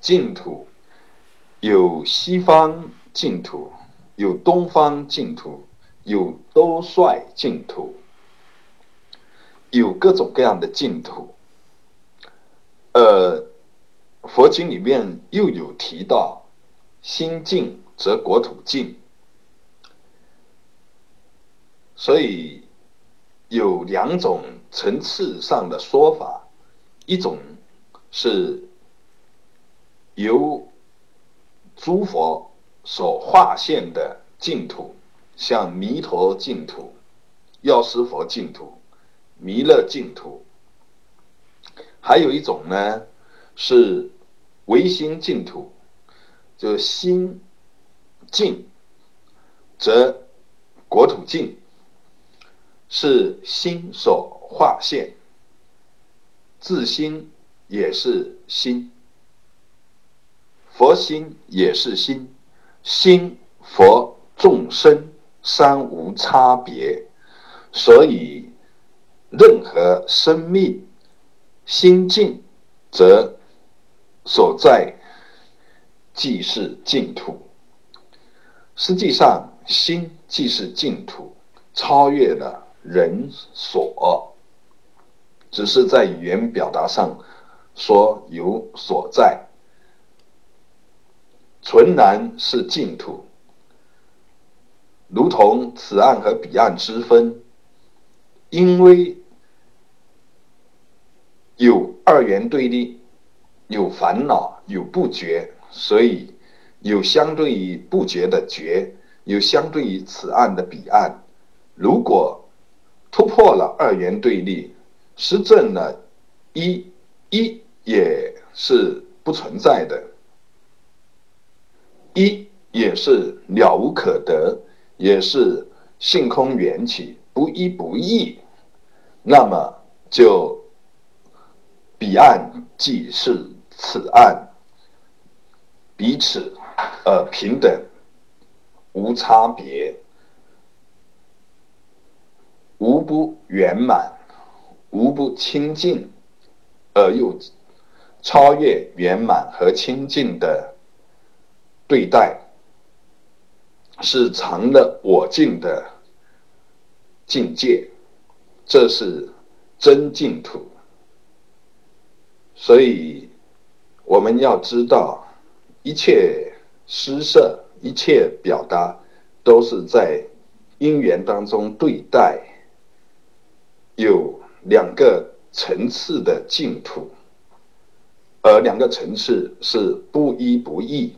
净土，有西方净土，有东方净土，有多帅净土，有各种各样的净土。呃，佛经里面又有提到，心净则国土净，所以有两种层次上的说法，一种是由诸佛所化现的净土，像弥陀净土、药师佛净土、弥勒净土。还有一种呢，是唯心净土，就心净则国土净，是心所化现，自心也是心，佛心也是心，心佛众生三无差别，所以任何生命。心境，则所在即是净土。实际上，心即是净土，超越了人所，只是在语言表达上说有所在。纯然是净土，如同此岸和彼岸之分，因为。有二元对立，有烦恼，有不觉，所以有相对于不觉的觉，有相对于此岸的彼岸。如果突破了二元对立，实证了一，一也是不存在的，一也是了无可得，也是性空缘起，不一不异，那么就。彼岸即是此岸，彼此呃平等，无差别，无不圆满，无不清净，而又超越圆满和清净的对待，是常了我净的境界，这是真净土。所以，我们要知道，一切施设、一切表达，都是在因缘当中对待，有两个层次的净土，而两个层次是不一不异。